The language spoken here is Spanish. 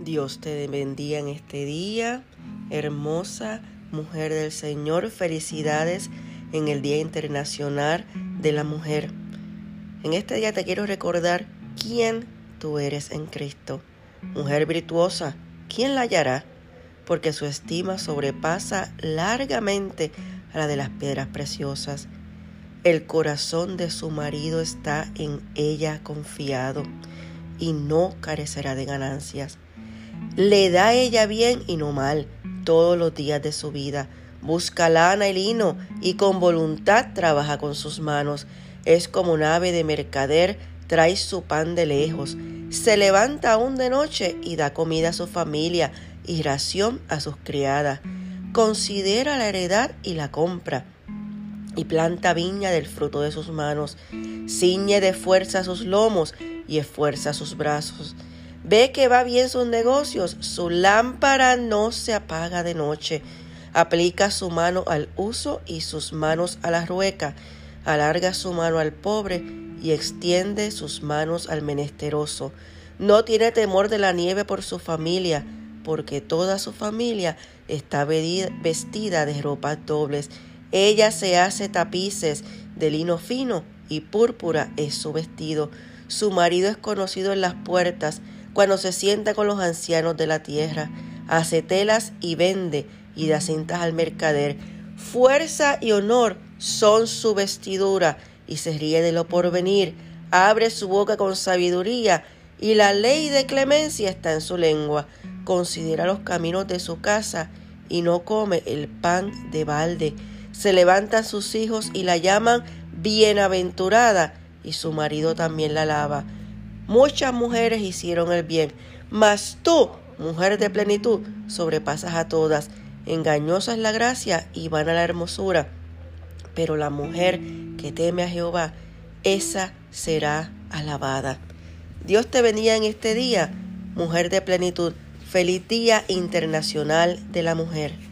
Dios te bendiga en este día, hermosa mujer del Señor. Felicidades en el Día Internacional de la Mujer. En este día te quiero recordar quién tú eres en Cristo. Mujer virtuosa, ¿quién la hallará? Porque su estima sobrepasa largamente a la de las piedras preciosas. El corazón de su marido está en ella confiado y no carecerá de ganancias. Le da ella bien y no mal todos los días de su vida. Busca lana y lino y con voluntad trabaja con sus manos. Es como un ave de mercader, trae su pan de lejos. Se levanta aún de noche y da comida a su familia y ración a sus criadas. Considera la heredad y la compra y planta viña del fruto de sus manos. Ciñe de fuerza sus lomos y esfuerza sus brazos. Ve que va bien sus negocios, su lámpara no se apaga de noche. Aplica su mano al uso y sus manos a la rueca. Alarga su mano al pobre y extiende sus manos al menesteroso. No tiene temor de la nieve por su familia, porque toda su familia está vestida de ropas dobles ella se hace tapices de lino fino y púrpura es su vestido. Su marido es conocido en las puertas cuando se sienta con los ancianos de la tierra. Hace telas y vende y da cintas al mercader. Fuerza y honor son su vestidura y se ríe de lo porvenir. Abre su boca con sabiduría y la ley de clemencia está en su lengua. Considera los caminos de su casa y no come el pan de balde se levantan sus hijos y la llaman bienaventurada, y su marido también la alaba. Muchas mujeres hicieron el bien, mas tú, mujer de plenitud, sobrepasas a todas. Engañosa es la gracia y van a la hermosura. Pero la mujer que teme a Jehová, esa será alabada. Dios te bendiga en este día, mujer de plenitud. Feliz Día Internacional de la Mujer.